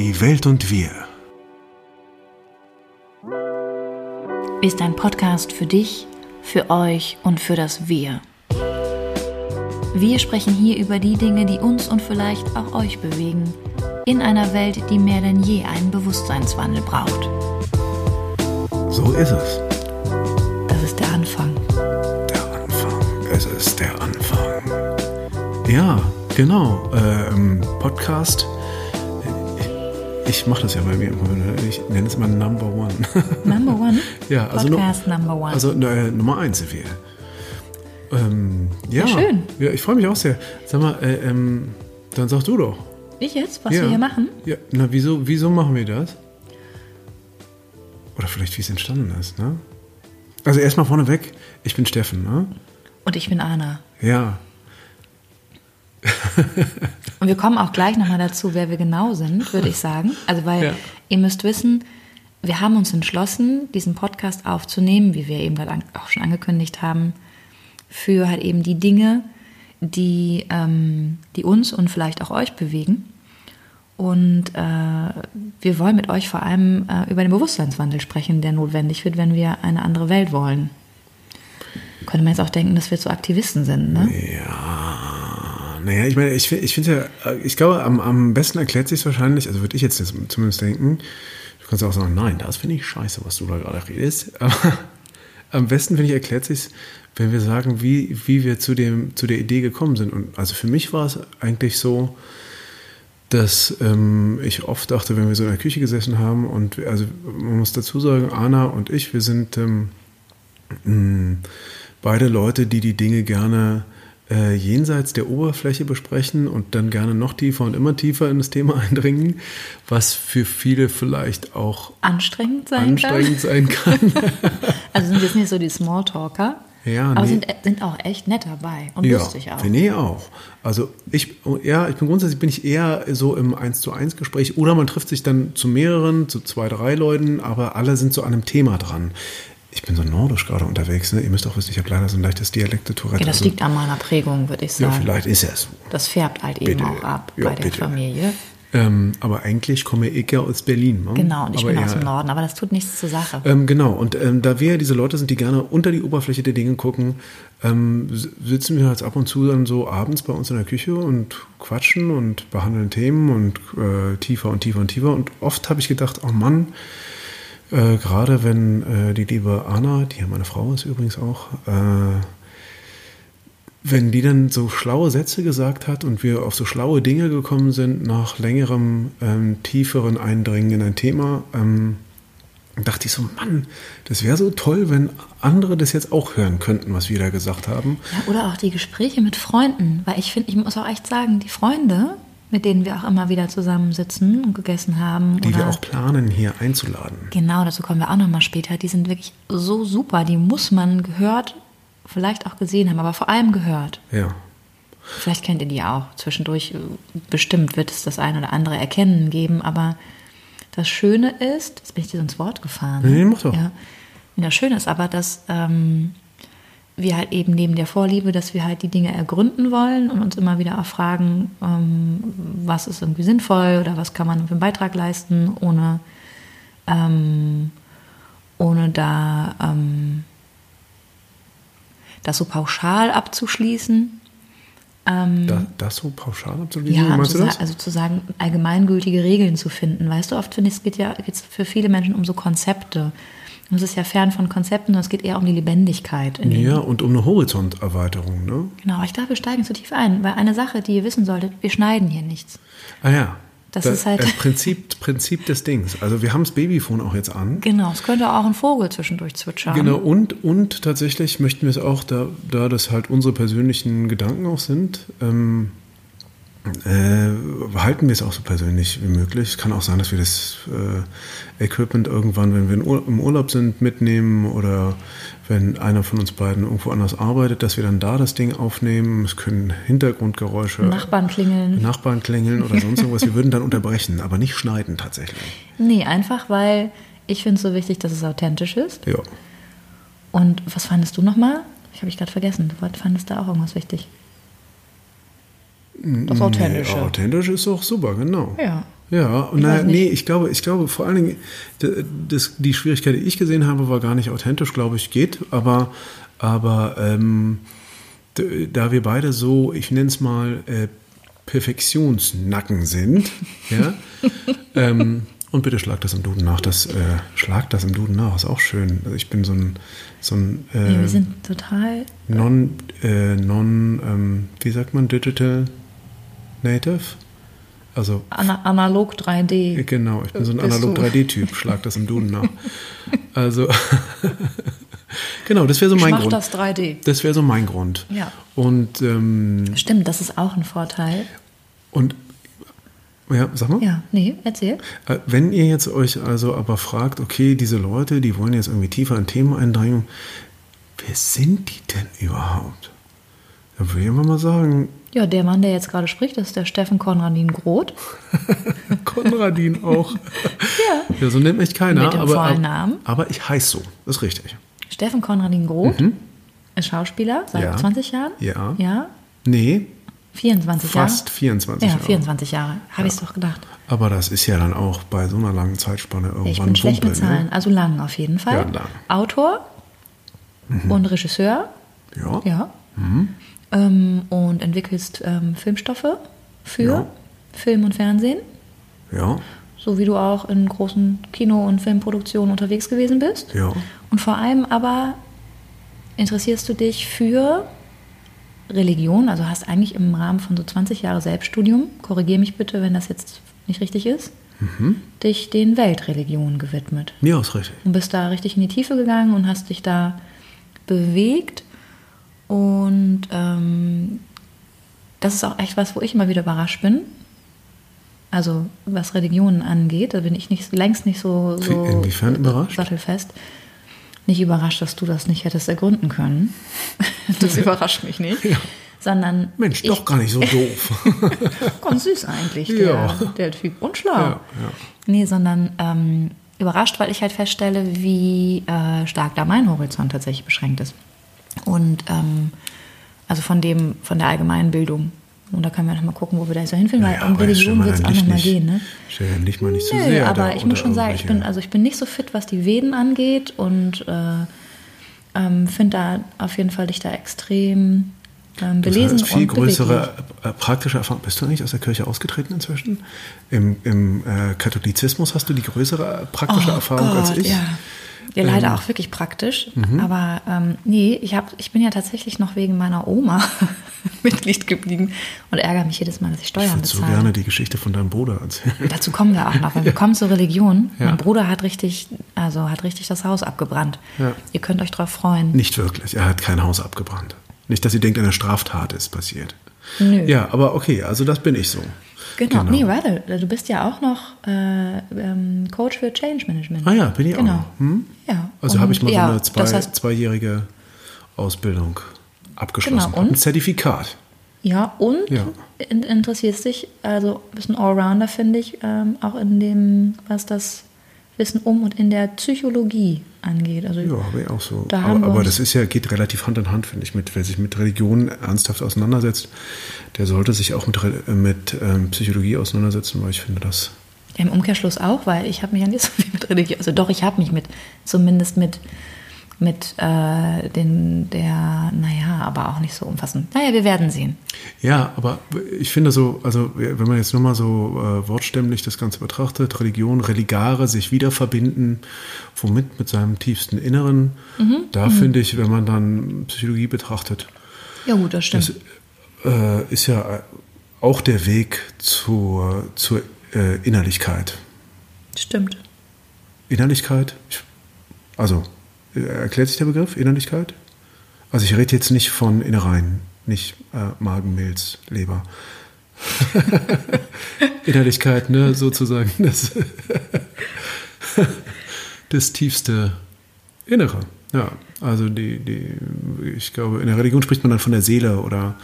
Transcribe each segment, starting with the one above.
Die Welt und wir. Ist ein Podcast für dich, für euch und für das Wir. Wir sprechen hier über die Dinge, die uns und vielleicht auch euch bewegen, in einer Welt, die mehr denn je einen Bewusstseinswandel braucht. So ist es. Das ist der Anfang. Der Anfang. Es ist der Anfang. Ja, genau. Ähm, Podcast. Ich, mache das ja bei mir immer. ne? Ich nenne es mal Number One. Number one? ja, also Podcast Number one. Also äh, Nummer eins sind wir. Ähm, ja, Ja, schön. Ja, ich freue mich auch sehr. Sag mal, äh, ähm, dann sag du doch. ich jetzt, was ja. wir hier machen? Ja, na, wieso, wieso machen wir das? Oder vielleicht, wie es entstanden ist, ne? Also erstmal vorneweg, ich bin Steffen, ne? Und ich bin Anna. Ja. Und wir kommen auch gleich nochmal dazu, wer wir genau sind, würde ich sagen. Also, weil Ja. ihr müsst wissen, wir haben uns entschlossen, diesen Podcast aufzunehmen, wie wir eben gerade auch schon angekündigt haben, für halt eben die Dinge, die, ähm, die uns und vielleicht auch euch bewegen. Und äh, wir wollen mit euch vor allem äh, über den Bewusstseinswandel sprechen, der notwendig wird, wenn wir eine andere Welt wollen. Könnte man jetzt auch denken, dass wir zu Aktivisten sind, ne? Naja, ich meine, ich, ich finde ja, äh, ich glaube, am, am besten erklärt sich wahrscheinlich, also würde ich jetzt zumindest denken, du kannst auch sagen, nein, das finde ich scheiße, was du da gerade redest. Aber am besten, finde ich, erklärt sich wenn wir sagen, wie, wie wir zu, dem, zu der Idee gekommen sind. Und also für mich war es eigentlich so, dass ähm, ich oft dachte, wenn wir so in der Küche gesessen haben und wir- also man muss dazu sagen, Anna und ich, wir sind ähm, beide Leute, die die Dinge gerne äh, jenseits der Oberfläche besprechen und dann gerne noch tiefer und immer tiefer in das Thema eindringen, was für viele vielleicht auch Anstrengend sein anstrengend sein kann. kann. Also sind jetzt nicht so die Smalltalker, Ja, aber nee. sind, sind auch echt nett dabei und lustig auch. Nee, auch. Also ich, ja, ich bin grundsätzlich bin ich eher so im 1 zu 1 Gespräch oder man trifft sich dann zu mehreren, zu zwei, drei Leuten, aber alle sind so an einem Thema dran. Ich bin so nordisch gerade unterwegs, ne? Ihr müsst auch wissen, ich habe leider so ein leichtes Dialekte-Tourette. Okay, das also, liegt an meiner Prägung, würde ich ja, sagen. vielleicht ist es. das färbt halt eben Bitte. auch ab Ja, bei der bitte. Familie. Ähm, aber eigentlich komme ich ja aus Berlin. Ne? Genau, und ich aber bin aus dem Norden, aber das tut nichts zur Sache. Ähm, genau, und ähm, da wir ja diese Leute sind, die gerne unter die Oberfläche der Dinge gucken, ähm, sitzen wir jetzt ab und zu dann so abends bei uns in der Küche und quatschen und behandeln Themen und äh, tiefer und tiefer und tiefer. Und oft habe ich gedacht, oh Mann, äh, gerade wenn äh, die liebe Anna, die ja meine Frau ist übrigens auch, äh, wenn die dann so schlaue Sätze gesagt hat und wir auf so schlaue Dinge gekommen sind nach längerem, ähm, tieferen Eindringen in ein Thema, ähm, dachte ich so, Mann, das wäre so toll, wenn andere das jetzt auch hören könnten, was wir da gesagt haben. Ja, oder auch die Gespräche mit Freunden, weil ich finde, ich muss auch echt sagen, die Freunde, mit denen wir auch immer wieder zusammensitzen und gegessen haben, Die wir auch planen, hier einzuladen. Genau, dazu kommen wir auch nochmal später. Die sind wirklich so super. Die muss man gehört, vielleicht auch gesehen haben, aber vor allem gehört. Ja. Vielleicht kennt ihr die auch. Zwischendurch äh, bestimmt wird es das ein oder andere Erkennen geben, aber das Schöne ist, jetzt bin ich dir so ins Wort gefahren. Nee, mach doch. Ja. Und das Schöne ist aber, dass ähm, wir halt eben neben der Vorliebe, dass wir halt die Dinge ergründen wollen und uns immer wieder auch fragen, ähm, was ist irgendwie sinnvoll oder was kann man für einen Beitrag leisten, ohne, ähm, ohne da ähm, das so pauschal abzuschließen. Ähm, Da, das so pauschal abzuschließen, ja, meinst zu das? also zu sagen, allgemeingültige Regeln zu finden. Weißt du, oft finde ich, es geht ja geht's für viele Menschen um so Konzepte. Es ist ja fern von Konzepten, sondern es geht eher um die Lebendigkeit. Ja, und um eine Horizonterweiterung, ne? Genau, aber ich glaube, wir steigen zu tief ein, weil eine Sache, die ihr wissen solltet, wir schneiden hier nichts. Ah ja. Das ist halt- Das Prinzip, Prinzip des Dings. Also wir haben das Babyphone auch jetzt an. Genau, es könnte auch ein Vogel zwischendurch zwitschern. Genau, und, und tatsächlich möchten wir es auch, da, da das halt unsere persönlichen Gedanken auch sind, ähm, äh, halten wir es auch so persönlich wie möglich. Es kann auch sein, dass wir das äh, Equipment irgendwann, wenn wir im Urlaub sind, mitnehmen oder wenn einer von uns beiden irgendwo anders arbeitet, dass wir dann da das Ding aufnehmen. Es können Hintergrundgeräusche, Nachbarn klingeln. Nachbarn klingeln oder sonst irgendwas. Wir würden dann unterbrechen, aber nicht schneiden tatsächlich. Nee, einfach weil ich finde es so wichtig, dass es authentisch ist. Ja. Und was fandest du nochmal? Ich habe ich gerade vergessen. Du fandest da auch irgendwas wichtig. Das Authentische. Nee, authentisch ist doch super, genau. Ja. Ja, und weiß nicht. nee, ich glaube, ich glaube vor allen Dingen, das, die Schwierigkeit, die ich gesehen habe, war gar nicht authentisch, glaube ich, geht, aber, aber ähm, da wir beide so, ich nenne es mal, äh, Perfektionsnacken sind, ja, ähm, und bitte schlag das im Duden nach, das, äh, schlag das im Duden nach, ist auch schön. Also ich bin so ein, so ein äh, Nee, wir sind total. non, äh, non ähm, wie sagt man, digital native? Also Ana analog 3D. Genau, ich bin so ein analog du. 3D-Typ, schlag das im Duden nach. Also, genau, das wäre so Ich mein mach Grund. das 3D. Das wäre so mein Grund. Ja. Und, ähm, Stimmt, das ist auch ein Vorteil. und, ja, sag mal. Ja, nee, erzähl. Äh, Wenn ihr jetzt euch also aber fragt, okay, diese Leute, die wollen jetzt irgendwie tiefer in Themen eindringen, wer sind die denn überhaupt? Da würde ich immer mal sagen, Ja, der Mann, der jetzt gerade spricht, das ist der Steffen Konradin Groth. Konradin auch. Ja. Ja, so nennt mich keiner. Mit dem aber, vollen Namen. aber ich heiße so, das ist richtig. Steffen Konradin Groth ist Schauspieler seit Mhm. Ja. 20 Jahren. Ja. Ja, Nee, 24 fast Jahre. 24 Ja, Jahre. 24 Jahre. Habe ich es doch gedacht. Aber das ist ja dann auch bei so einer langen Zeitspanne irgendwann Ich bin schlecht mit Wumpe, ne? Zahlen. Also lang auf jeden Fall. Ja, lang. Autor und Regisseur. Ja. Ja. Ähm, und entwickelst ähm, Filmstoffe für Ja. Film und Fernsehen. Ja. So wie du auch in großen Kino- und Filmproduktionen unterwegs gewesen bist. Ja. Und vor allem aber interessierst du dich für Religion, also hast eigentlich im Rahmen von so 20 Jahre Selbststudium, korrigier mich bitte, wenn das jetzt nicht richtig ist, dich den Weltreligionen gewidmet. Ja, ist richtig. Und bist da richtig in die Tiefe gegangen und hast dich da bewegt. Und ähm, das ist auch echt was, wo ich immer wieder überrascht bin. Also was Religionen angeht, da bin ich nicht, längst nicht so, so Inwiefern überrascht? sattelfest. Nicht überrascht, dass du das nicht hättest ergründen können. Das überrascht mich nicht. Sondern Mensch, doch gar nicht so doof. Ganz süß eigentlich, Ja. der, der Typ. Und schlau. Ja, ja. Nee, sondern ähm, überrascht, weil ich halt feststelle, wie äh, stark da mein Horizont tatsächlich beschränkt ist. Und ähm, also von dem, von der allgemeinen Bildung. Und da können wir nochmal gucken, wo wir da so hinfinden, weil Ja, um Religion wird es auch nicht- nochmal nicht- gehen. Ne? Dich mal nicht zu Nö, sehr. aber ich muss schon sagen, ich bin, also ich bin nicht so fit, was die Veden angeht und äh, ähm, finde da auf jeden Fall dich da extrem ähm, Du belesen hast viel und größere äh, praktische Erfahrung. Bist du eigentlich aus der Kirche ausgetreten inzwischen? Im, im äh, Katholizismus hast du die größere praktische Oh Erfahrung als Gott, ich? Ja, ja leider Ähm, auch wirklich praktisch. Aber ähm, nee, ich, hab, ich bin ja tatsächlich noch wegen meiner Oma Mitglied geblieben und ärgere mich jedes Mal, dass ich Ich Steuern würde so bezahle. gerne die Geschichte von deinem Bruder erzählen. Dazu kommen wir auch noch, weil wir kommen zur Religion. Ja. Mein Bruder hat richtig, also hat richtig das Haus abgebrannt. Ja. Ihr könnt euch drauf freuen. Nicht wirklich. Er hat kein Haus abgebrannt. Nicht, dass ihr denkt, eine Straftat ist passiert. Nö. Ja, aber okay, also das bin ich so. Genau, nee, warte, du bist ja auch noch äh, ähm, Coach für Change Management. Ah ja, bin ich genau. auch. Hm? Ja. Also habe ich mal ja, so eine zwei, Das heißt, zweijährige Ausbildung abgeschlossen. Genau, und? Ein Zertifikat. ja, und Ja. in, interessierst dich, also bist ein Allrounder, finde ich, ähm, auch in dem, was das Wissen um und in der Psychologie angeht. Also Ja, habe ich auch so. Da aber aber das ist ja, geht relativ Hand in Hand, finde ich, mit wer sich mit Religion ernsthaft auseinandersetzt, der sollte sich auch mit, mit ähm, Psychologie auseinandersetzen, weil ich finde das. Ja, Im Umkehrschluss auch, weil ich habe mich ja nicht so viel mit Religion, also doch, ich habe mich mit, zumindest mit, mit äh, den, der, naja, aber auch nicht so umfassend. Naja, wir werden sehen. Ja, aber ich finde so, also wenn man jetzt nur mal so äh, wortstämmlich das Ganze betrachtet, Religion, Religare, sich wieder verbinden, womit? Mit seinem tiefsten Inneren. Mhm. Da finde ich, wenn man dann Psychologie betrachtet, Ja gut, das stimmt. das äh, ist ja auch der Weg zur, zur äh, Innerlichkeit. stimmt. Innerlichkeit, ich, also erklärt sich der Begriff Innerlichkeit? Also ich rede jetzt nicht von Innereien, nicht äh, Magen, Milz, Leber. Innerlichkeit, ne, sozusagen das, das tiefste Innere. Ja, also die, die, ich glaube, in der Religion spricht man dann von der Seele oder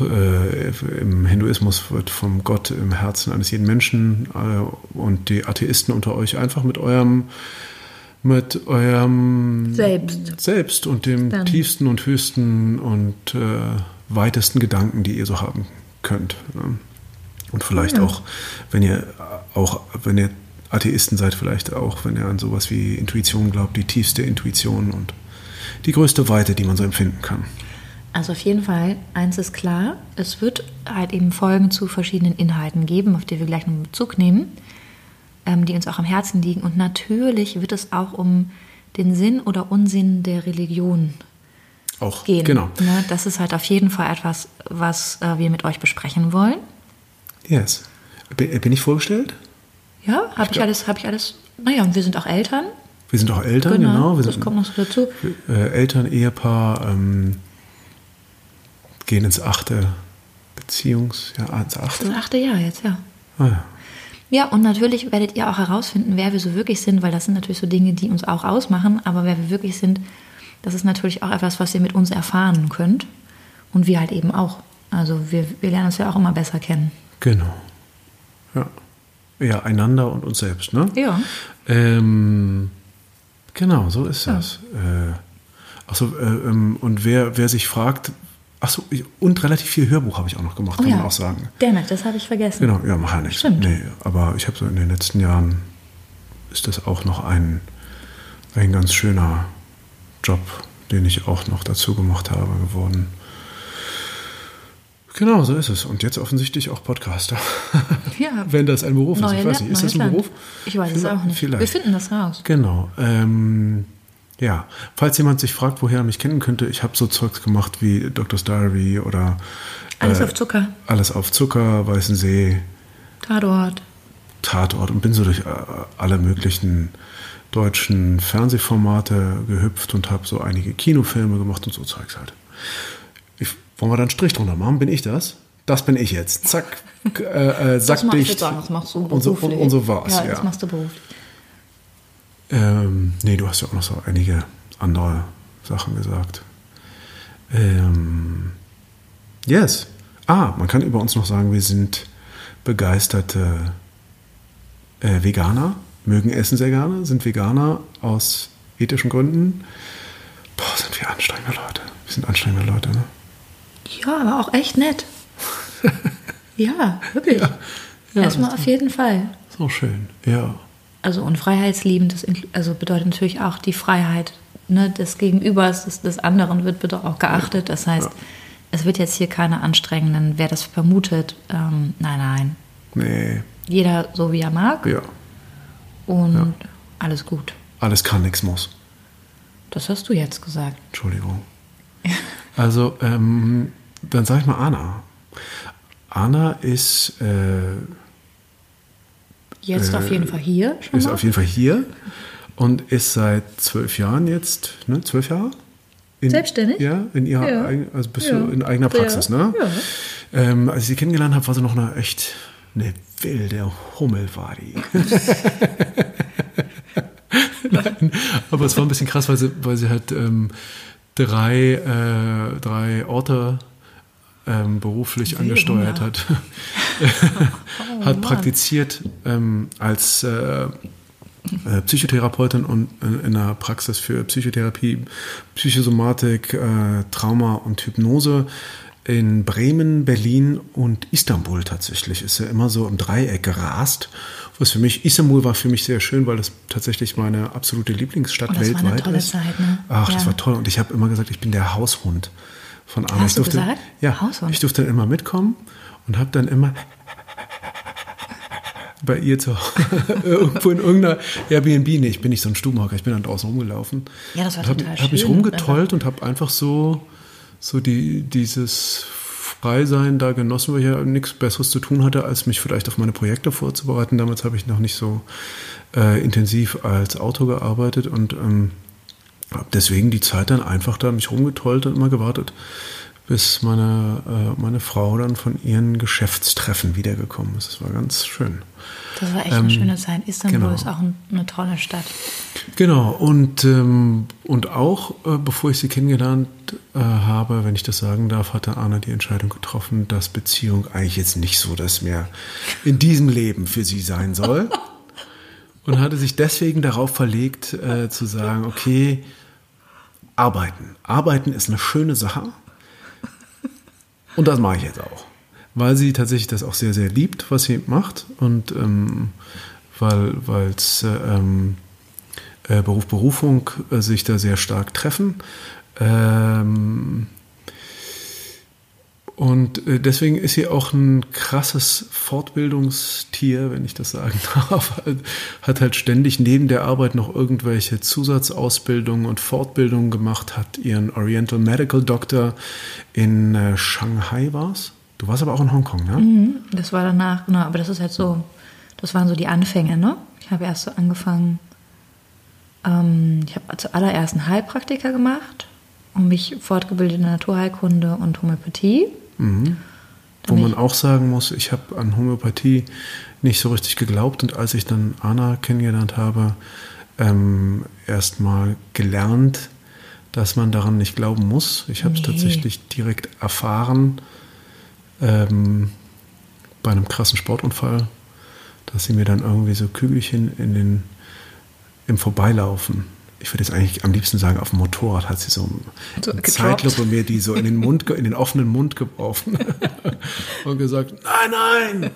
äh, im Hinduismus wird vom Gott im Herzen eines jeden Menschen äh, und die Atheisten unter euch einfach mit eurem mit eurem Selbst. Selbst und dem Dann. tiefsten und höchsten und äh, weitesten Gedanken, die ihr so haben könnt. Ne? Und vielleicht auch, wenn ihr auch, wenn ihr Atheisten seid, vielleicht auch, wenn ihr an sowas wie Intuition glaubt, die tiefste Intuition und die größte Weite, die man so empfinden kann. Also auf jeden Fall, eins ist klar, es wird halt eben Folgen zu verschiedenen Inhalten geben, auf die wir gleich noch Bezug nehmen, ähm, die uns auch am Herzen liegen. Und natürlich wird es auch um den Sinn oder Unsinn der Religion Auch, gehen. genau. Ne? Das ist halt auf jeden Fall etwas, was äh, wir mit euch besprechen wollen. Yes. Bin, ich vorgestellt? Ja, habe ich, glaub- alles, habe ich alles. Naja, und wir sind auch Eltern. Wir sind auch Eltern, genau. wir das sind kommt noch so dazu. äh, Eltern, Ehepaar, ähm, gehen ins achte Beziehungs... Ja, ins achte? Das achte Jahr jetzt, ja. Ah, ja. Ja, und natürlich werdet ihr auch herausfinden, wer wir so wirklich sind, weil das sind natürlich so Dinge, die uns auch ausmachen. Aber wer wir wirklich sind, das ist natürlich auch etwas, was ihr mit uns erfahren könnt. Und wir halt eben auch. Also wir, wir lernen uns ja auch immer besser kennen. Genau. Ja. Ja, einander und uns selbst, ne? Ja. Ähm, genau, so ist das. Äh, achso, äh, ähm, und wer, wer sich fragt, achso, und relativ viel Hörbuch habe ich auch noch gemacht, kann man auch sagen. Dammit, das habe ich vergessen. Genau, ja, mach ja nichts. Stimmt. Nee, aber ich habe so in den letzten Jahren ist das auch noch ein, ein ganz schöner Job, den ich auch noch dazu gemacht habe, geworden. Genau, so ist es. Und jetzt offensichtlich auch Podcaster. Ja. Wenn das ein Beruf ist. Neue Ich weiß nicht, ist das ein Land. Beruf? Ich weiß es auch nicht. Vielleicht. Wir finden das raus. Genau. Ähm, ja, falls jemand sich fragt, woher er mich kennen könnte, ich habe so Zeugs gemacht wie Doctor's Diary oder Alles äh, auf Zucker. Alles auf Zucker, Weißen See, Tatort. Tatort und bin so durch äh, alle möglichen deutschen Fernsehformate gehüpft und habe so einige Kinofilme gemacht und so Zeugs halt. Ich, wollen wir da einen Strich drunter machen? Bin ich das? Das bin ich jetzt. Zack, äh, äh, Das mach, ich sackdicht. würde sagen, das machst du und so, und, beruflich. und so war's. Ja, Ja, das machst du beruflich. Ähm, nee, du hast ja auch noch so einige andere Sachen gesagt. Ähm, yes. Ah, man kann über uns noch sagen, wir sind begeisterte äh, Veganer, mögen Essen sehr gerne, sind Veganer aus ethischen Gründen. Boah, sind wir anstrengende Leute. Wir sind anstrengende Leute, ne? Ja, aber auch echt nett. ja, wirklich. Ja, Erstmal das auf jeden Fall. auch schön. Ja. Also und freiheitsliebend, das also bedeutet natürlich auch die Freiheit ne, des Gegenübers, des, des anderen wird bitte auch geachtet. Das heißt, es wird jetzt hier keine anstrengenden, wer das vermutet, ähm, nein, nein. Nee, Jeder so wie er mag ja. und alles gut. Alles kann, nix muss. Das hast du jetzt gesagt. Entschuldigung. Also, ähm, dann sag ich mal Anna. Anna ist, äh, Jetzt Äh, auf jeden Fall hier schon ist mal. auf jeden Fall hier und ist seit zwölf Jahren jetzt, ne, zwölf Jahre? In, Selbstständig? Ja, in ihrer Ja. eigen- also bist Ja. du in eigener Praxis, Ja. ne? Ja. Ähm, als ich sie kennengelernt habe, war sie noch eine echt eine wilde Hummel war die. Nein, aber es war ein bisschen krass, weil sie, weil sie halt ähm, drei, äh, drei Orte ähm, beruflich Wilde angesteuert Hummel. hat. Oh, hat Mann. praktiziert ähm, als äh, äh, Psychotherapeutin und äh, in einer Praxis für Psychotherapie, Psychosomatik, äh, Trauma und Hypnose in Bremen, Berlin und Istanbul tatsächlich. Ist ja immer so im Dreieck gerast. Was für mich, Istanbul war für mich sehr schön, weil das tatsächlich meine absolute Lieblingsstadt Oh, das war weltweit eine tolle ist. Zeit, ne? Ach, das Ja. war toll. Und ich habe immer gesagt, ich bin der Haushund von Anna. Hast ich du durfte, gesagt? Ja, Haushund? ich durfte dann immer mitkommen und habe dann immer bei ihr zu irgendwo in irgendeiner Airbnb, nee, ich bin nicht so ein Stubenhocker, ich bin dann draußen rumgelaufen. Ja, das war und hab, total hab mich schön. rumgetollt und habe einfach so, so die, dieses Freisein da genossen, weil ich ja nichts Besseres zu tun hatte, als mich vielleicht auf meine Projekte vorzubereiten. Damals habe ich noch nicht so äh, intensiv als Autor gearbeitet und ähm, habe deswegen die Zeit dann einfach da mich rumgetollt und immer gewartet, bis meine, äh, meine Frau dann von ihren Geschäftstreffen wiedergekommen ist. Das war ganz schön. Das war echt Ähm, eine schöne Zeit. Istanbul genau. ist auch ein, eine tolle Stadt. Genau, und, ähm, und auch äh, bevor ich sie kennengelernt äh, habe, wenn ich das sagen darf, hatte Anna die Entscheidung getroffen, dass Beziehung eigentlich jetzt nicht so das mehr in diesem Leben für sie sein soll. und hatte sich deswegen darauf verlegt, äh, zu sagen, okay, arbeiten. Arbeiten ist eine schöne Sache. Und das mache ich jetzt auch. weil sie tatsächlich das auch sehr, sehr liebt, was sie macht und ähm, weil es äh, äh, Beruf, Berufung äh, sich da sehr stark treffen. Ähm, und äh, deswegen ist sie auch ein krasses Fortbildungstier, wenn ich das sagen darf. Hat halt ständig neben der Arbeit noch irgendwelche Zusatzausbildungen und Fortbildungen gemacht, hat ihren Oriental Medical Doctor in äh, Shanghai war's. Du warst aber auch in Hongkong, ne? Mhm, das war danach, genau, aber das ist halt so, das waren so die Anfänge, ne? Ich habe erst so angefangen, ähm, ich habe zuallererst einen Heilpraktiker gemacht und mich fortgebildet in Naturheilkunde und Homöopathie. Mhm. Wo man auch sagen muss, ich habe an Homöopathie nicht so richtig geglaubt und als ich dann Anna kennengelernt habe, ähm, erstmal gelernt, dass man daran nicht glauben muss. Ich habe es nee. tatsächlich direkt erfahren ähm, bei einem krassen Sportunfall, dass sie mir dann irgendwie so Kügelchen in den, im Vorbeilaufen ich würde jetzt eigentlich am liebsten sagen, auf dem Motorrad hat sie so, so eine Zeitlupe mir die so in den Mund, in den offenen Mund geworfen und gesagt, nein, nein,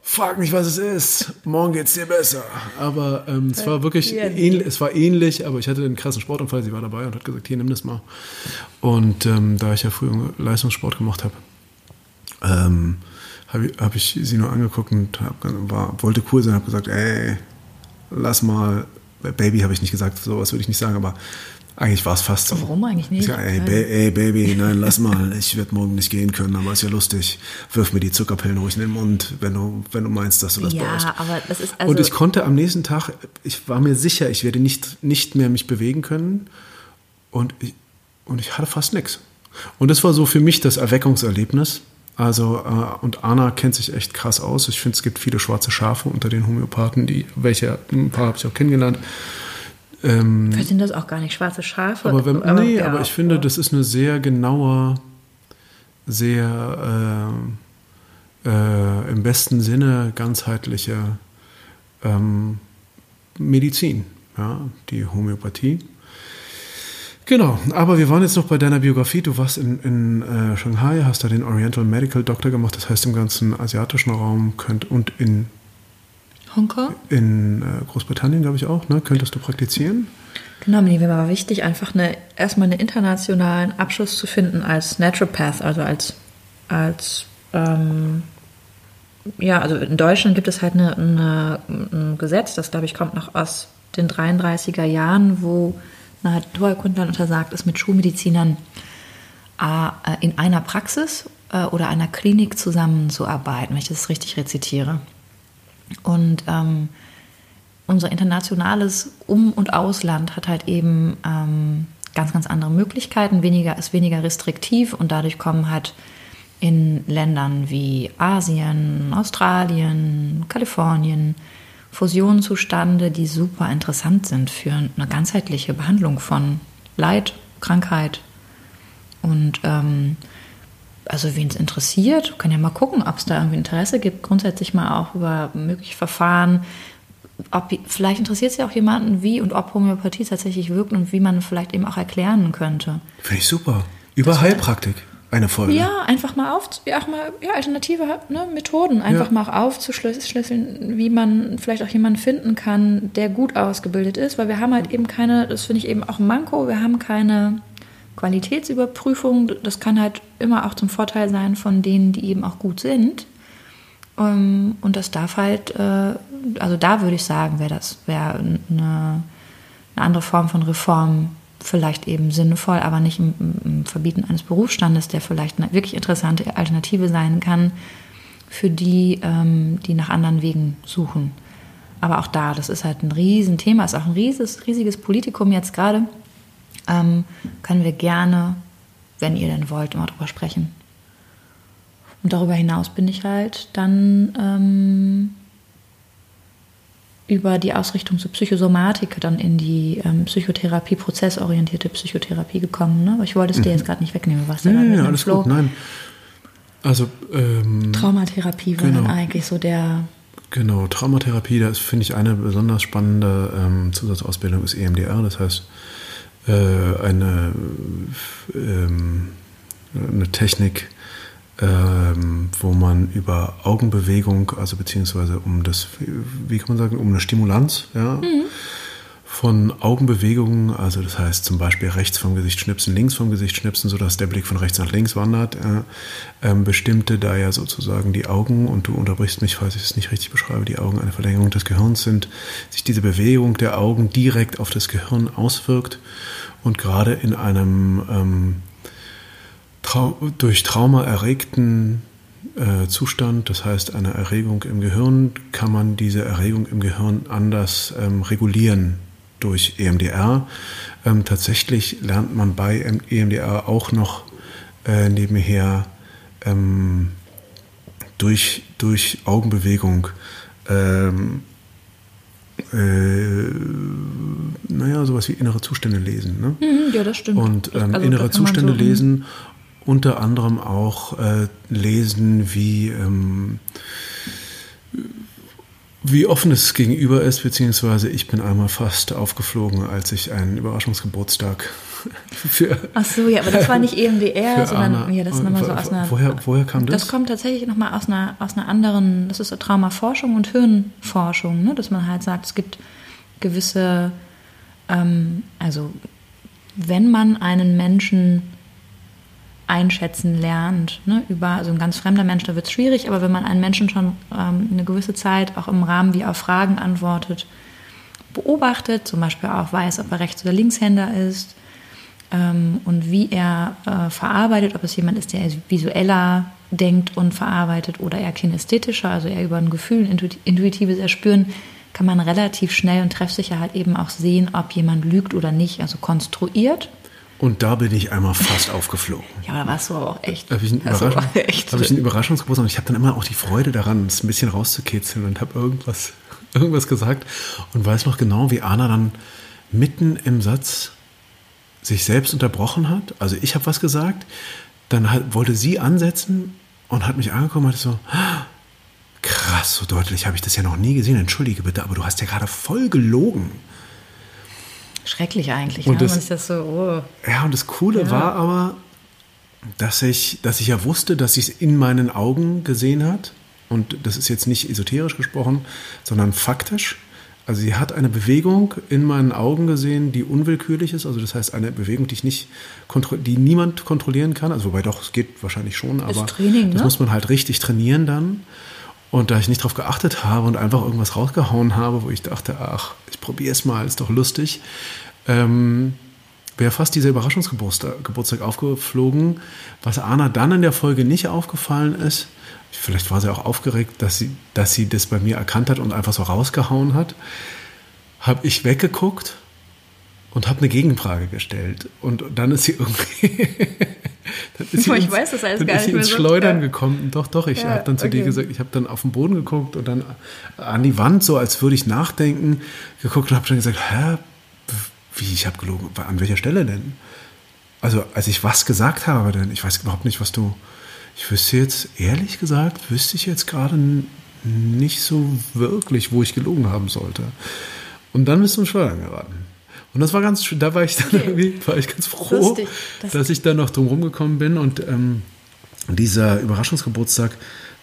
frag mich, was es ist. Morgen geht es dir besser. Aber ähm, es war wirklich ähnlich, es war ähnlich, aber ich hatte einen krassen Sportunfall. Sie war dabei und hat gesagt, hier, nimm das mal. Und ähm, da ich ja früher Leistungssport gemacht habe, ähm, habe ich, hab ich sie nur angeguckt und hab, war, wollte cool sein, habe gesagt, ey, lass mal, Baby habe ich nicht gesagt, sowas würde ich nicht sagen, aber eigentlich war es fast so. Warum eigentlich nicht? Ja, ey, ba ey, Baby, nein, lass mal. Ich werde morgen nicht gehen können, aber ist ja lustig. Wirf mir die Zuckerpillen ruhig in den Mund, wenn du, wenn du meinst, dass du das ja, brauchst. Ja, aber das ist also Und ich konnte am nächsten Tag, ich war mir sicher, ich werde nicht, nicht mehr mich bewegen können. Und ich, und ich hatte fast nichts. Und das war so für mich das Erweckungserlebnis. Also, äh, und Anna kennt sich echt krass aus. Ich finde, es gibt viele schwarze Schafe unter den Homöopathen, die, welche, ein paar habe ich auch kennengelernt. Ähm, Vielleicht sind das auch gar nicht schwarze Schafe. Aber, wenn, aber nee, ja, aber ich finde, das ist eine sehr genaue, sehr äh, äh, im besten Sinne ganzheitliche ähm, Medizin, ja, die Homöopathie. Genau, aber wir waren jetzt noch bei deiner Biografie. Du warst in, in äh, Shanghai, hast da den Oriental Medical Doctor gemacht, das heißt im ganzen asiatischen Raum könnt, und in Hongkong? In äh, Großbritannien, glaube ich auch, ne? könntest du praktizieren. Genau, mir war wichtig, einfach eine, erstmal einen internationalen Abschluss zu finden als Naturopath, also als, als ähm, ja, also in Deutschland gibt es halt eine, eine, ein Gesetz, das glaube ich kommt noch aus den 33er Jahren, wo Naturheilkundlern untersagt ist, mit Schulmedizinern äh, in einer Praxis äh, oder einer Klinik zusammenzuarbeiten, wenn ich das richtig rezitiere. Und ähm, unser internationales Um- und Ausland hat halt eben ähm, ganz, ganz andere Möglichkeiten, weniger, ist weniger restriktiv und dadurch kommen halt in Ländern wie Asien, Australien, Kalifornien, Fusionen zustande, die super interessant sind für eine ganzheitliche Behandlung von Leid, Krankheit. Und ähm, also wen es interessiert, kann ja mal gucken, ob es da irgendwie Interesse gibt, grundsätzlich mal auch über mögliche Verfahren. Ob, vielleicht interessiert es ja auch jemanden, wie und ob Homöopathie tatsächlich wirkt und wie man vielleicht eben auch erklären könnte. Finde ich super. Über Heilpraktik eine Folge. Ja, einfach mal auf, ja, auch mal ja, alternative ne, Methoden, einfach ja. mal aufzuschlüsseln, wie man vielleicht auch jemanden finden kann, der gut ausgebildet ist, weil wir haben halt eben keine, das finde ich eben auch ein Manko, wir haben keine Qualitätsüberprüfung. Das kann halt immer auch zum Vorteil sein von denen, die eben auch gut sind. Ähm, und das darf halt, äh, also da würde ich sagen, wäre das wäre eine, eine andere Form von Reform vielleicht eben sinnvoll, aber nicht im, im, Verbieten eines Berufsstandes, der vielleicht eine wirklich interessante Alternative sein kann für die, ähm, die nach anderen Wegen suchen. Aber auch da, das ist halt ein Riesenthema, ist auch ein riesiges, riesiges Politikum jetzt gerade. Ähm, können wir gerne, wenn ihr denn wollt, mal drüber sprechen. Und darüber hinaus bin ich halt dann ähm, über die Ausrichtung zur Psychosomatik dann in die ähm, Psychotherapie, prozessorientierte Psychotherapie gekommen. Ne? Aber ich wollte es dir mhm. jetzt gerade nicht wegnehmen. Was ja, ja, alles Flow. gut, nein. Also ähm, Traumatherapie war genau. dann eigentlich so der. Genau, Traumatherapie, das finde ich eine besonders spannende ähm, Zusatzausbildung ist EMDR, das heißt äh, eine, ähm, eine Technik, ähm, wo man über Augenbewegung, also beziehungsweise um das, wie kann man sagen, um eine Stimulanz, ja, mhm. von Augenbewegungen, also das heißt zum Beispiel rechts vom Gesicht schnipsen, links vom Gesicht schnipsen, sodass der Blick von rechts nach links wandert, äh, ähm, bestimmte da ja sozusagen die Augen, und du unterbrichst mich, falls ich es nicht richtig beschreibe, die Augen eine Verlängerung des Gehirns sind, sich diese Bewegung der Augen direkt auf das Gehirn auswirkt und gerade in einem ähm, Trau durch Trauma erregten äh, Zustand, das heißt eine Erregung im Gehirn, kann man diese Erregung im Gehirn anders ähm, regulieren durch EMDR. Ähm, tatsächlich lernt man bei EMDR auch noch äh, nebenher ähm, durch, durch Augenbewegung ähm, äh, naja, sowas wie innere Zustände lesen. Ne? Mhm, ja, das stimmt. Und ähm, also, innere Zustände so lesen unter anderem auch äh, lesen, wie, ähm, wie offen es gegenüber ist, beziehungsweise ich bin einmal fast aufgeflogen, als ich einen Überraschungsgeburtstag für. Ach so, ja, aber das war nicht EMDR, sondern Anna, ja, das ist nochmal so aus einer. Woher, woher kam das? Das kommt tatsächlich nochmal aus einer, aus einer anderen, das ist Traumaforschung und Hirnforschung, ne? dass man halt sagt, es gibt gewisse, ähm, also wenn man einen Menschen einschätzen lernt. Ne? Über, also ein ganz fremder Mensch, da wird es schwierig, aber wenn man einen Menschen schon ähm, eine gewisse Zeit auch im Rahmen, wie er auf Fragen antwortet, beobachtet, zum Beispiel auch weiß, ob er Rechts- oder Linkshänder ist ähm, und wie er äh, verarbeitet, ob es jemand ist, der visueller denkt und verarbeitet oder eher kinästhetischer, also eher über ein Gefühl, intuitives Erspüren, kann man relativ schnell und treffsicher halt eben auch sehen, ob jemand lügt oder nicht, also konstruiert und da bin ich einmal fast aufgeflogen. Ja, da warst du aber auch echt. Da habe ich, einen Überraschung, hab ich einen Überraschungsgeburtstag und ich habe dann immer auch die Freude daran, es ein bisschen rauszukitzeln und habe irgendwas, irgendwas gesagt und weiß noch genau, wie Anna dann mitten im Satz sich selbst unterbrochen hat. Also ich habe was gesagt, dann hat, wollte sie ansetzen und hat mich angekommen und hat so, krass, so deutlich habe ich das ja noch nie gesehen. Entschuldige bitte, aber du hast ja gerade voll gelogen. Schrecklich eigentlich. Und ne? das, das so, oh. Ja, und das Coole ja. war aber, dass ich, dass ich ja wusste, dass sie es in meinen Augen gesehen hat. Und das ist jetzt nicht esoterisch gesprochen, sondern faktisch. Also sie hat eine Bewegung in meinen Augen gesehen, die unwillkürlich ist. Also das heißt eine Bewegung, die ich nicht die niemand kontrollieren kann. Also wobei doch, es geht wahrscheinlich schon, aber Training, das ne? muss man halt richtig trainieren dann. Und da ich nicht drauf geachtet habe und einfach irgendwas rausgehauen habe, wo ich dachte, ach, ich probiere es mal, ist doch lustig, ähm, wäre fast dieser Überraschungsgeburtstag Geburtstag aufgeflogen. Was Anna dann in der Folge nicht aufgefallen ist, vielleicht war sie auch aufgeregt, dass sie, dass sie das bei mir erkannt hat und einfach so rausgehauen hat, habe ich weggeguckt und habe eine Gegenfrage gestellt. Und dann ist sie irgendwie dann ist ich ins, weiß das alles gar nicht mehr ins Schleudern so. gekommen. Doch, doch, ich ja, habe dann zu okay. dir gesagt, ich habe dann auf den Boden geguckt und dann an die Wand, so als würde ich nachdenken, geguckt und habe dann gesagt, hä, wie, ich habe gelogen, an welcher Stelle denn? Also, als ich was gesagt habe, denn ich weiß überhaupt nicht, was du, ich wüsste jetzt, ehrlich gesagt, wüsste ich jetzt gerade nicht so wirklich, wo ich gelogen haben sollte. Und dann bist du ins Schleudern geraten. Und das war ganz schön, da war ich dann okay. irgendwie, war ich ganz froh, Lustig, das dass ich dann noch drum rumgekommen bin und ähm, dieser Überraschungsgeburtstag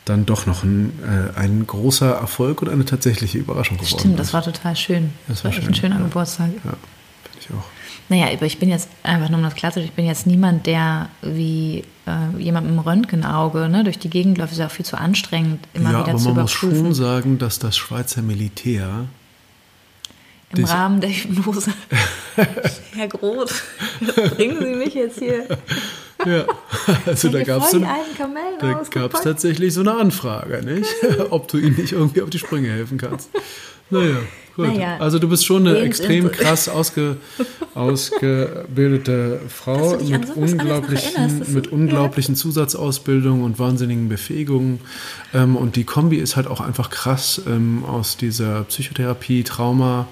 dann doch noch ein, äh, ein großer Erfolg und eine tatsächliche Überraschung geworden Stimmt, das war total schön. Das, das war, war schön, ein schöner ja. Geburtstag. Ja, finde ich auch. Naja, aber ich bin jetzt, einfach nur um das klarzustellen, ich bin jetzt niemand, der wie äh, jemand mit einem Röntgenauge ne, durch die Gegend läuft, ist ja auch viel zu anstrengend, immer ja, wieder aber zu man überprüfen. muss schon sagen, dass das Schweizer Militär im Dich Rahmen der Hypnose. Herr Groth, bringen Sie mich jetzt hier. Ja, also da gab es so, da tatsächlich so eine Anfrage, nicht? ob du ihnen nicht irgendwie auf die Sprünge helfen kannst. Naja, gut. Naja, also du bist schon eine extrem krass ausge, ausgebildete Frau mit unglaublichen, mit unglaublichen. Zusatzausbildungen und wahnsinnigen Befähigungen. Ähm, und die Kombi ist halt auch einfach krass ähm, aus dieser Psychotherapie, Trauma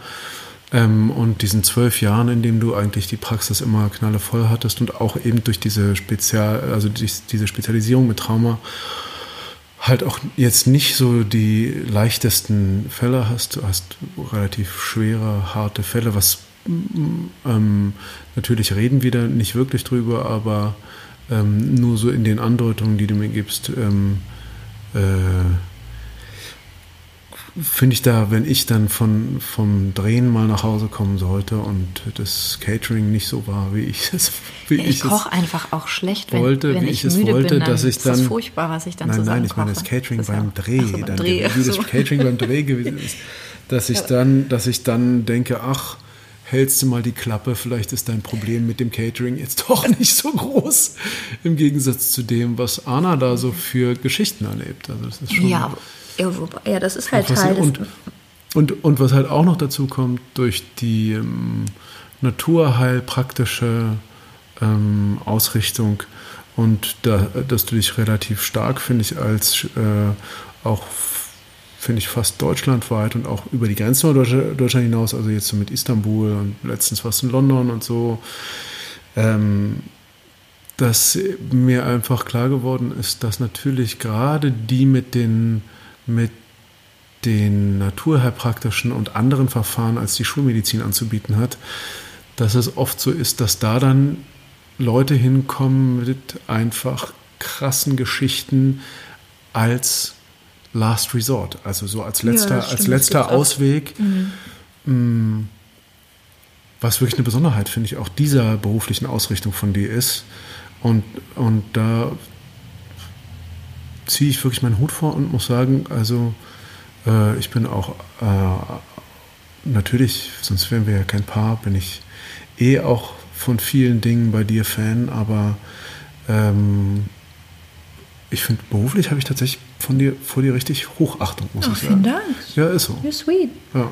ähm, und diesen zwölf Jahren, in denen du eigentlich die Praxis immer knallevoll hattest und auch eben durch diese Spezial, also diese Spezialisierung mit Trauma halt auch jetzt nicht so die leichtesten Fälle hast. Du hast relativ schwere, harte Fälle, was ähm, natürlich reden wir da nicht wirklich drüber, aber ähm, nur so in den Andeutungen, die du mir gibst, ähm, äh, finde ich da, wenn ich dann von, vom Drehen mal nach Hause kommen sollte und das Catering nicht so war, wie ich es wie Ja, ich ich koche einfach auch schlecht, wenn, wollte, wenn wie ich, ich es müde wollte, bin, dann dass ich ist das dann- furchtbar, was ich dann Nein, nein, ich meine das Catering Das ist beim Dreh, so, beim dann, Dreh, wie das so. Catering beim Dreh gewesen ist, dass ich dann, dass ich dann denke, ach, hältst du mal die Klappe, vielleicht ist dein Problem mit dem Catering jetzt doch nicht so groß im Gegensatz zu dem, was Anna da so für Geschichten erlebt. Also das ist schon Ja, ja, wobei- ja, das ist halt Teil des, und, und, und was halt auch noch dazu kommt, durch die ähm, naturheilpraktische ähm, Ausrichtung und da, dass du dich relativ stark, finde ich, als äh, auch, finde ich, fast deutschlandweit und auch über die Grenzen von Deutsch- Deutschland hinaus, also jetzt so mit Istanbul und letztens was in London und so, ähm, dass mir einfach klar geworden ist, dass natürlich gerade die mit den, mit den naturheilpraktischen und anderen Verfahren als die Schulmedizin anzubieten hat, dass es oft so ist, dass da dann Leute hinkommen mit einfach krassen Geschichten als Last Resort, also so als letzter, das stimmt, als letzter. Ausweg. Mm, Was wirklich eine Besonderheit, finde ich, auch dieser beruflichen Ausrichtung von dir ist. Und, und da ziehe ich wirklich meinen Hut vor und muss sagen, also äh, ich bin auch äh, natürlich, sonst wären wir ja kein Paar, bin ich eh auch von vielen Dingen bei dir Fan, aber ähm, ich finde, beruflich habe ich tatsächlich von dir, vor dir richtig Hochachtung, muss Oh, ich vielen sagen. Dank. Ja, ist so. You're sweet. Ja.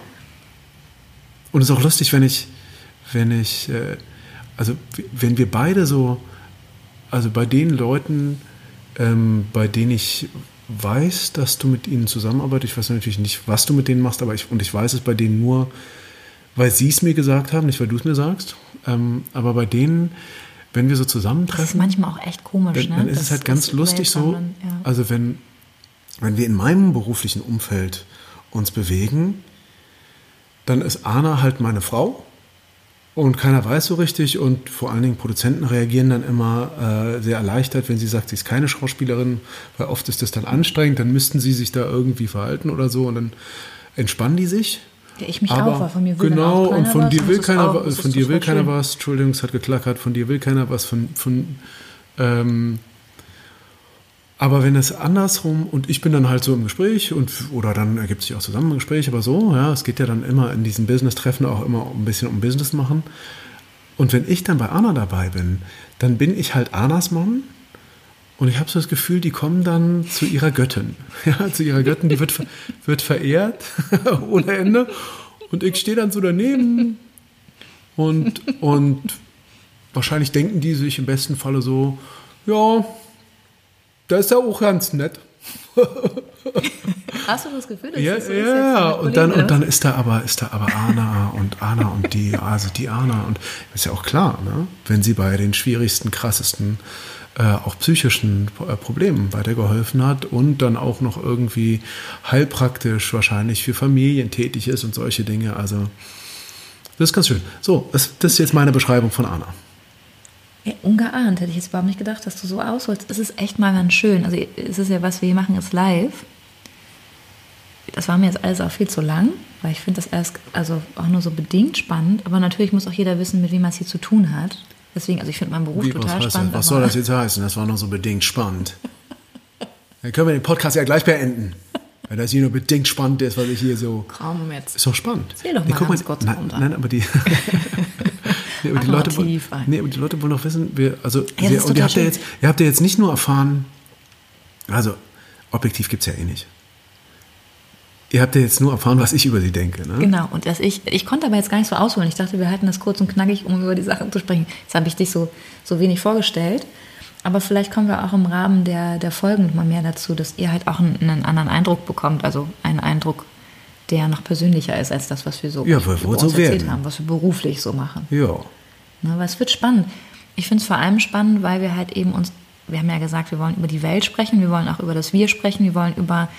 Und es ist auch lustig, wenn ich, wenn ich, äh, also wenn wir beide so, also bei den Leuten, ähm, bei denen ich weiß, dass du mit ihnen zusammenarbeitest, ich weiß natürlich nicht, was du mit denen machst, aber ich, und ich weiß es bei denen nur, weil sie es mir gesagt haben, nicht weil du es mir sagst, ähm, aber bei denen, wenn wir so Das ist zusammentreffen, manchmal auch echt komisch, dann, ne? dann ist Das es halt ganz lustig so. dann, ja. Also wenn, wenn wir in meinem beruflichen Umfeld uns bewegen, dann ist Anna halt meine Frau und keiner weiß so richtig und vor allen Dingen Produzenten reagieren dann immer äh, sehr erleichtert, wenn sie sagt, sie ist keine Schauspielerin, weil oft ist das dann anstrengend, dann müssten sie sich da irgendwie verhalten oder so und dann entspannen die sich. Ja, ich mich Aber auch, weil von mir will genau und von was dir will keiner was, von dir will keiner was. Entschuldigung, es hat geklackert. Von dir will keiner was. Von von ähm, aber wenn es andersrum und ich bin dann halt so im Gespräch und oder dann ergibt sich auch zusammen ein Gespräch, aber so, ja, es geht ja dann immer in diesen Business-Treffen auch immer ein bisschen um Business machen. Und wenn ich dann bei Anna dabei bin, dann bin ich halt Annas Mann und ich habe so das Gefühl, die kommen dann zu ihrer Göttin. Ja, zu ihrer Göttin, die wird, wird verehrt ohne Ende. Und ich stehe dann so daneben und, und wahrscheinlich denken die sich im besten Falle so, ja, das ist ja auch ganz nett. Hast du das Gefühl, dass Ja, das so ist ja, mit Und dann, und dann ist da aber, ist da aber Anna und Anna und die, also die Anna. Und ist ja auch klar, ne? wenn sie bei den schwierigsten, krassesten, äh, auch psychischen äh, Problemen weitergeholfen hat und dann auch noch irgendwie heilpraktisch wahrscheinlich für Familien tätig ist und solche Dinge. Also, das ist ganz schön. So, das, das ist jetzt meine Beschreibung von Anna. Was? Ja, ungeahnt, hätte ich jetzt überhaupt nicht gedacht, dass du so ausholst. Es ist echt mal ganz schön. Also es ist ja, was wir hier machen, ist live. Das war mir jetzt alles auch viel zu lang, weil ich finde das erst, also auch nur so bedingt spannend. Aber natürlich muss auch jeder wissen, mit wem man es hier zu tun hat. Deswegen, also ich finde meinen Beruf Wie, was total das? spannend. Was soll das jetzt heißen? Das war nur so bedingt spannend. Dann können wir den Podcast ja gleich beenden. Weil das hier nur bedingt spannend ist, was ich hier so. Komm jetzt. Ist doch spannend. Erzähl doch mal guck ganz kurz nein, runter. nein, aber die. nee, aber die Leute, nee, aber die Leute wollen doch wissen, wir, also, das wir, und ihr habt, ja jetzt, ihr habt ja jetzt nicht nur erfahren, also objektiv gibt es ja eh nicht. Ihr habt ja jetzt nur erfahren, was ich über sie denke. Ne? Genau, und dass ich, ich konnte aber jetzt gar nicht so ausholen. Ich dachte, wir halten das kurz und knackig, um über die Sachen zu sprechen. Jetzt habe ich dich so, so wenig vorgestellt. Aber vielleicht kommen wir auch im Rahmen der, der Folgen mal mehr dazu, dass ihr halt auch einen, einen anderen Eindruck bekommt. Also einen Eindruck, der noch persönlicher ist als das, was wir so, Ja, wohl uns so erzählt werden. haben, was wir beruflich so machen. Ja. Ne, aber es wird spannend. Ich finde es vor allem spannend, weil wir halt eben uns, wir haben ja gesagt, wir wollen über die Welt sprechen, wir wollen auch über das Wir sprechen, wir wollen über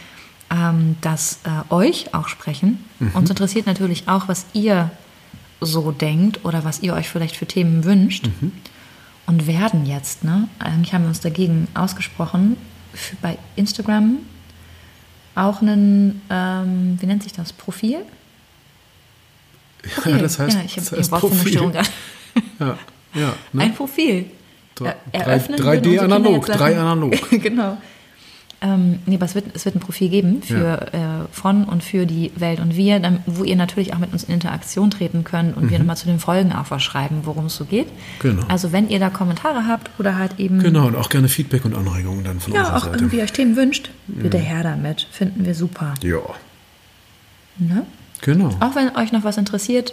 ähm, das äh, Euch auch sprechen. Uns interessiert natürlich auch, was ihr so denkt oder was ihr euch vielleicht für Themen wünscht. und werden jetzt, ne? Eigentlich haben wir uns dagegen ausgesprochen, für, bei Instagram auch einen, ähm, wie nennt sich das, Profil? Ja, das heißt, ja, ich das habe heißt Wortfindungsstörung Profil. Ja, ja. Ne? Ein Profil. Drei- Er- eröffnen drei- würden 3D unsere Kinder analog, jetzt sagen. drei analog. genau. Ähm, nee, aber es wird, es wird ein Profil geben für, äh, von und für die Welt und wir, dann, wo ihr natürlich auch mit uns in Interaktion treten könnt und wir nochmal zu den Folgen auch was schreiben, worum es so geht. Mhm. Genau. Also wenn ihr da Kommentare habt oder halt eben Genau, und auch gerne Feedback und Anregungen dann von ja, unserer auch Seite. irgendwie euch Themen wünscht, bitte her damit. Finden wir super. Ja, Ne? genau. Auch wenn euch noch was interessiert,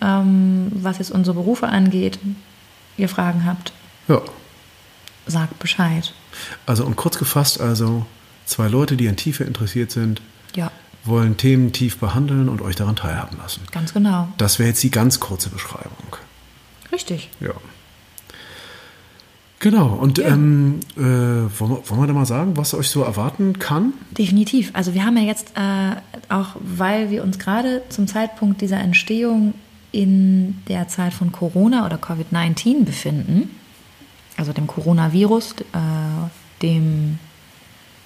ähm, was jetzt unsere Berufe angeht, ihr Fragen habt, Ja. sagt Bescheid. Also und kurz gefasst, also zwei Leute, die an Tiefe interessiert sind, Ja, wollen Themen tief behandeln und euch daran teilhaben lassen. ganz genau. Das wäre jetzt die ganz kurze Beschreibung. Richtig. Ja. Genau, und Ja. ähm, äh, wollen, wir, wollen wir da mal sagen, was euch so erwarten kann? Definitiv. Also wir haben ja jetzt äh, auch, weil wir uns gerade zum Zeitpunkt dieser Entstehung in der Zeit von Corona oder Covid-19 befinden, also dem Coronavirus, äh, dem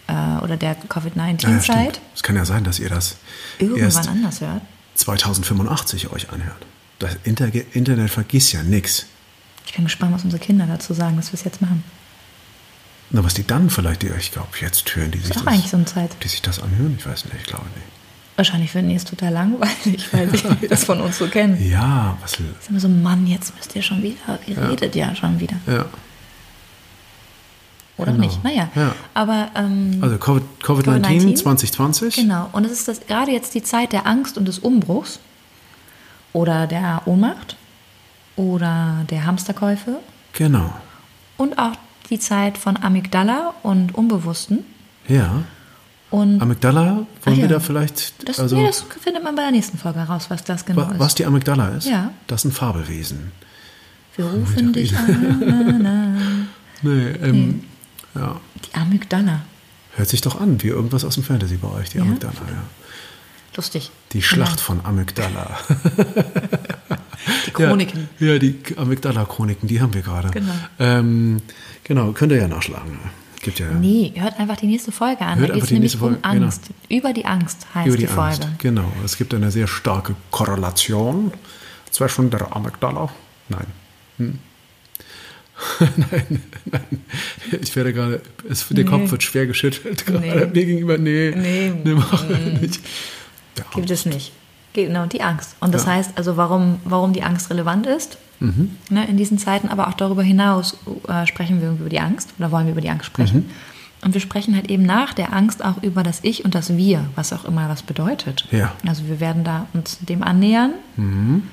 äh, oder der Ja, ja, Covid-19-Zeit, stimmt. Es kann ja sein, dass ihr das irgendwann anders hört. 2085 euch anhört. Das Inter Internet vergisst ja nichts. Ich bin gespannt, was unsere Kinder dazu sagen, dass wir es jetzt machen. Na, was die dann vielleicht, die, ich glaube, jetzt hören die sich das, eigentlich so die sich das anhören. Ich weiß nicht, ich glaube nicht. Wahrscheinlich finden die es total langweilig, weil sie das von uns so kennen. Ja, was. Ist immer so, Mann, jetzt müsst ihr schon wieder, ihr redet ja schon wieder. Ja. Oder Genau. nicht? Naja. Ja. Aber ähm, Also Covid- Covid-19 Covid-19? 2020. Genau. Und es ist das, gerade jetzt die Zeit der Angst und des Umbruchs oder der Ohnmacht oder der Hamsterkäufe Genau. und auch die Zeit von Amygdala und Unbewussten. Ja. Und Amygdala, wollen ja. wir da vielleicht. das, also, nee, das findet man bei der nächsten Folge raus, was das genau wa- ist. was die Amygdala ist? Ja. Das ist ein Fabelwesen. Wir rufen dich an. Na, na. Nee, ähm, ja. Die Amygdala. Hört sich doch an, wie irgendwas aus dem Fantasy bei euch, die Ja? Amygdala, ja. Lustig. Die Schlacht von Amygdala. Die Chroniken. Ja, ja die Amygdala-Chroniken, die haben wir gerade. Genau. Ähm, genau, könnt ihr ja nachschlagen. Gibt ja Nee, hört einfach die nächste Folge an. Hört da geht es die nämlich nächste um Folge, genau. Angst. Über die Angst heißt über die, die, Angst. Folge. Genau, es gibt eine sehr starke Korrelation zwischen der Amygdala. Nein. Hm. nein, nein. Ich werde gerade, es, der Nee. Kopf wird schwer geschüttelt gerade. Nee. Mir gegenüber, nee. Nee. nee mach nicht. Ja. Gibt es nicht. Genau, die Angst. Und das Ja. heißt also, warum, warum die Angst relevant ist Mhm. ne, in diesen Zeiten, aber auch darüber hinaus äh, sprechen wir über die Angst oder wollen wir über die Angst sprechen. Mhm. Und wir sprechen halt eben nach der Angst auch über das Ich und das Wir, was auch immer was bedeutet. Ja. Also wir werden da uns dem annähern. Mhm.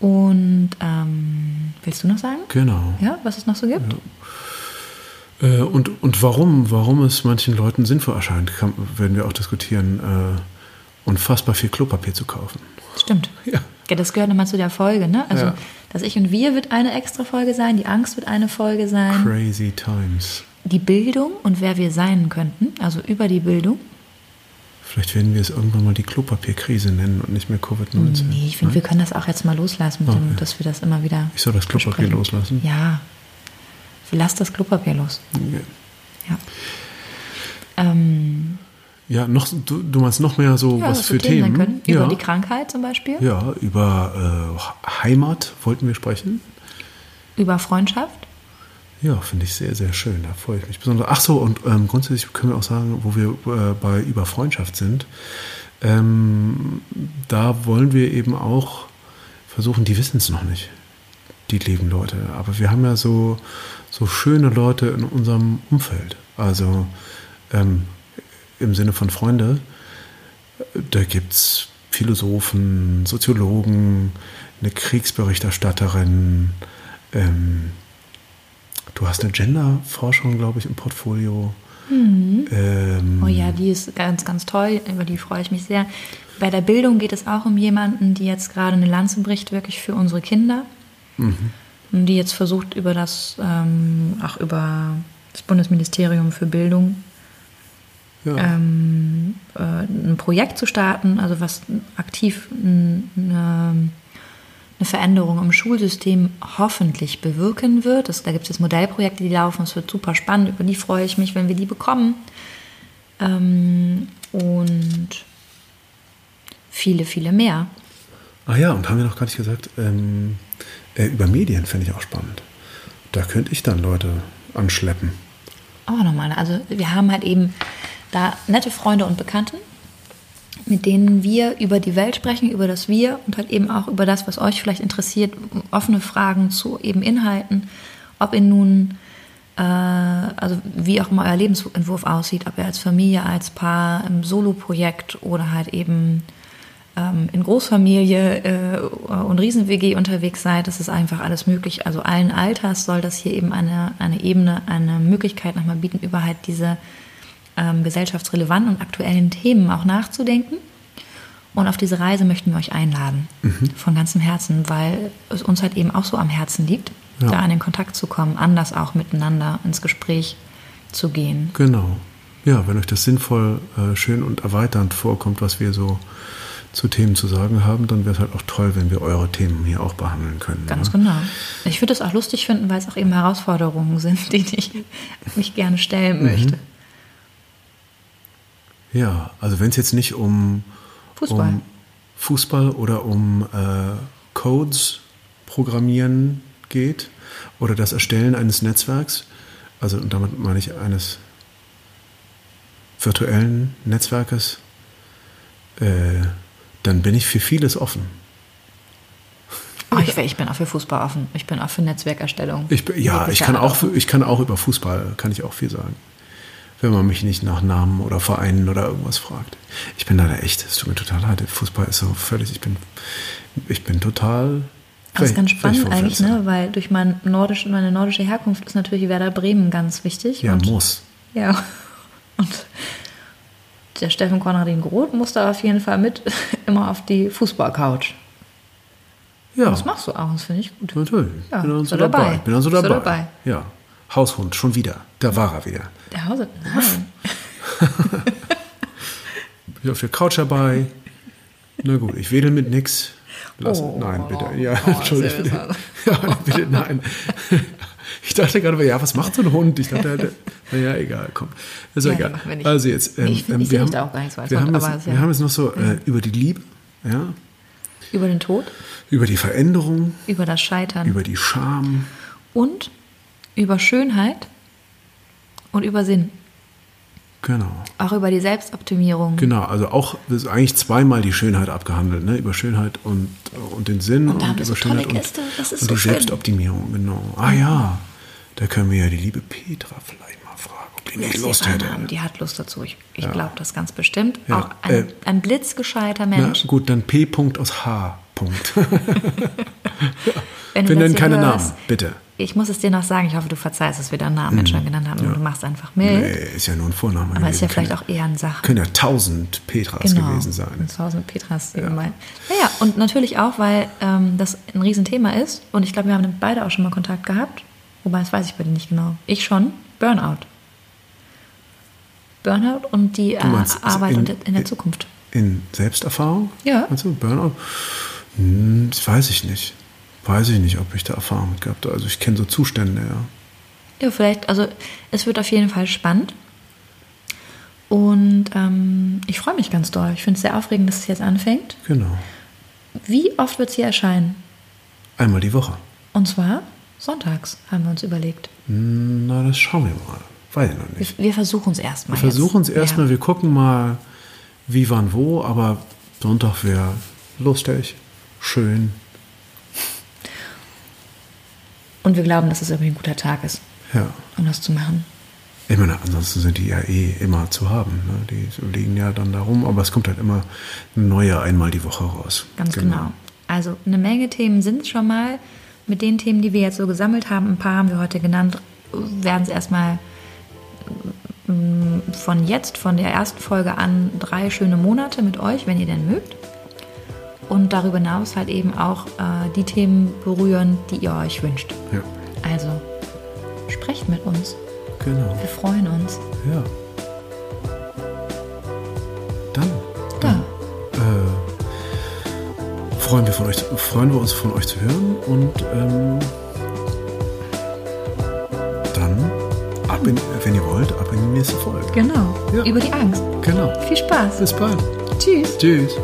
Und ähm, willst du noch sagen? Genau. Ja, was es noch so gibt? Äh, und, und warum, warum es manchen Leuten sinnvoll erscheint, kann, werden wir auch diskutieren, äh, unfassbar viel Klopapier zu kaufen. Stimmt. Ja. Ja, das gehört nochmal zu der Folge, ne? Also Ja. das Ich und Wir wird eine extra Folge sein, die Angst wird eine Folge sein. Crazy times. die Bildung und wer wir sein könnten, also über die Bildung. Vielleicht werden wir es irgendwann mal die Klopapierkrise nennen und nicht mehr Covid-19. Nee, ich finde, wir können das auch jetzt mal loslassen, dem, Okay. dass wir das immer wieder. Ich soll das Klopapier besprechen. loslassen? Ja. Lass das Klopapier los. Ja. Ja. Ähm, Ja, noch, du, du meinst noch mehr so ja, was für Themen Themen? Über ja. die Krankheit zum Beispiel. ja, über äh, Heimat wollten wir sprechen. Über Freundschaft. Ja, finde ich sehr, sehr schön. Da freue ich mich besonders. Ach so, und ähm, grundsätzlich können wir auch sagen, wo wir äh, bei über Freundschaft sind, ähm, da wollen wir eben auch versuchen, die wissen es noch nicht, die lieben Leute. Aber wir haben ja so, so schöne Leute in unserem Umfeld. Also ähm, im Sinne von Freunde, da gibt es Philosophen, Soziologen, eine Kriegsberichterstatterin, ähm, du hast eine Genderforschung, glaube ich, im Portfolio. Ähm, Oh ja, die ist ganz, ganz toll. Über die freue ich mich sehr. Bei der Bildung geht es auch um jemanden, die jetzt gerade eine Lanze bricht, wirklich für unsere Kinder. Und die jetzt versucht, über das, ähm, auch über das Bundesministerium für Bildung ja. ähm, äh, ein Projekt zu starten, also was aktiv eine, eine Veränderung im Schulsystem hoffentlich bewirken wird. Das, da gibt es jetzt Modellprojekte, die laufen. Es wird super spannend. Über die freue ich mich, wenn wir die bekommen. Ähm, und viele, viele mehr. Ah ja, und haben wir noch gar nicht gesagt, ähm, äh, über Medien fände ich auch spannend. Da könnte ich dann Leute anschleppen. Auch nochmal. Also wir haben halt eben da nette Freunde und Bekannten, mit denen wir über die Welt sprechen, über das Wir und halt eben auch über das, was euch vielleicht interessiert, offene Fragen zu eben Inhalten, ob ihr nun, äh, also wie auch immer euer Lebensentwurf aussieht, ob ihr als Familie, als Paar, im Solo-Projekt oder halt eben ähm, in Großfamilie äh, und Riesen-WG unterwegs seid, das ist einfach alles möglich. Also allen Alters soll das hier eben eine, eine Ebene, eine Möglichkeit nochmal bieten, über halt diese ähm, gesellschaftsrelevanten und aktuellen Themen auch nachzudenken. Und auf diese Reise möchten wir euch einladen, mhm. von ganzem Herzen, weil es uns halt eben auch so am Herzen liegt, ja. da in den Kontakt zu kommen, anders auch miteinander ins Gespräch zu gehen. Genau. Ja, wenn euch das sinnvoll, äh, schön und erweiternd vorkommt, was wir so zu Themen zu sagen haben, dann wäre es halt auch toll, wenn wir eure Themen hier auch behandeln können. Ganz ja? genau. Ich würde es auch lustig finden, weil es auch eben Herausforderungen sind, die ich mich gerne stellen mhm. Ja, also wenn es jetzt nicht um Fußball, um Fußball oder um äh, Codes programmieren geht oder das Erstellen eines Netzwerks, also und damit meine ich eines virtuellen Netzwerkes, äh, dann bin ich für vieles offen. Oh, ich, ich, bin auch für Fußball offen. Ich bin auch für Netzwerkerstellung. Ich, ja, ich kann, auch, ich kann auch über Fußball, kann ich auch viel sagen wenn man mich nicht nach Namen oder Vereinen oder irgendwas fragt. Ich bin da echt, es tut mir total leid. Fußball ist so völlig, ich bin, ich bin total. Das ist ganz spannend eigentlich, ne? weil durch mein nordisch, meine nordische Herkunft ist natürlich Werder Bremen ganz wichtig. Ja, und, muss. Ja. Und der Steffen Konradin Groth musste auf jeden Fall mit immer auf die Fußballcouch. Ja. Das machst du auch, das finde ich gut. Natürlich. Ja, bin dann so dabei. dabei. Bin dann so dabei. dabei. Ja. Haushund, schon wieder. Da war er wieder. Der Haushund? Nein. Bin auf der Couch dabei. Na gut, ich wedel mit nix. Lass, oh, nein, bitte. Ja, oh, Entschuldigung. Bitte. Ja, bitte, nein. Ich dachte gerade, ja, was macht so ein Hund? Ich dachte, halt, naja, egal, komm. Ist ja, egal. Also jetzt, ähm, ich, ich wir, haben, auch gar nichts wir, haben jetzt, ja. wir haben jetzt noch so äh, über die Liebe, ja. Über den Tod. Über die Veränderung. Über das Scheitern. Über die Scham. Und über Schönheit und über Sinn. Genau. Auch über die Selbstoptimierung. Genau, also auch das ist eigentlich zweimal die Schönheit abgehandelt, ne? über Schönheit und, und den Sinn und, und über Schönheit und, und, die so Selbstoptimierung, genau. Ah ja, da können wir ja die liebe Petra vielleicht mal fragen, ob die nicht Lust hätte. Haben. Die hat Lust dazu, ich, ich ja. glaube das ganz bestimmt. Ja. Auch ein, äh, ein blitzgescheiter Mensch. Na, gut, dann P. aus H. Punkt. ja. Wir nennen keine hörst, Namen, bitte ich muss es dir noch sagen, ich hoffe, du verzeihst, dass wir deinen Namen jetzt schon mhm. genannt haben ja. du machst einfach mit. Nee, ist ja nur ein Vorname. Aber ist ja vielleicht auch eher eine Sache. Können ja tausend Petras genau, gewesen sein. Tausend Petras ja. gemeint. Naja, und natürlich auch, weil ähm, das ein Riesenthema ist und ich glaube, wir haben beide auch schon mal Kontakt gehabt. Wobei, das weiß ich bei dir nicht genau. Ich schon. Burnout. Burnout und die äh, Arbeit in, in, der Zukunft. In Selbsterfahrung? Ja. Meinst du Burnout? Hm, das weiß ich nicht weiß ich nicht, ob ich da Erfahrung mit gehabt habe. Also ich kenne so Zustände, ja. Ja, vielleicht, also es wird auf jeden Fall spannend. Und ähm, ich freue mich ganz doll. Ich finde es sehr aufregend, dass es jetzt anfängt. Genau. Wie oft wird es hier erscheinen? Einmal die Woche. Und zwar sonntags, haben wir uns überlegt. Na, das schauen wir mal. Weiß ich noch nicht. Wir, wir versuchen es erstmal. Wir versuchen es erstmal. Ja. Wir gucken mal, wie, wann, wo. Aber Sonntag wäre lustig, schön. Und wir glauben, dass es irgendwie ein guter Tag ist, ja. um das zu machen. Ich meine, ansonsten sind die ja eh immer zu haben. Ne? Die liegen ja dann da rum, aber es kommt halt immer ein neuer einmal die Woche raus. Ganz genau. genau. Also eine Menge Themen sind es schon mal. Mit den Themen, die wir jetzt so gesammelt haben, ein paar haben wir heute genannt, werden es erstmal mm, von jetzt, von der ersten Folge an, drei schöne Monate mit euch, wenn ihr denn mögt und darüber hinaus halt eben auch äh, die Themen berühren, die ihr euch wünscht. Ja. Also sprecht mit uns. Genau. Wir freuen uns. Ja. Dann. Da. Äh, freuen wir, von euch, freuen wir uns von euch zu hören und ähm, dann, ab in, wenn ihr wollt, ab in die nächste Folge. Genau. Ja. Über die Angst. Genau. Viel Spaß. Bis bald. Tschüss. Tschüss.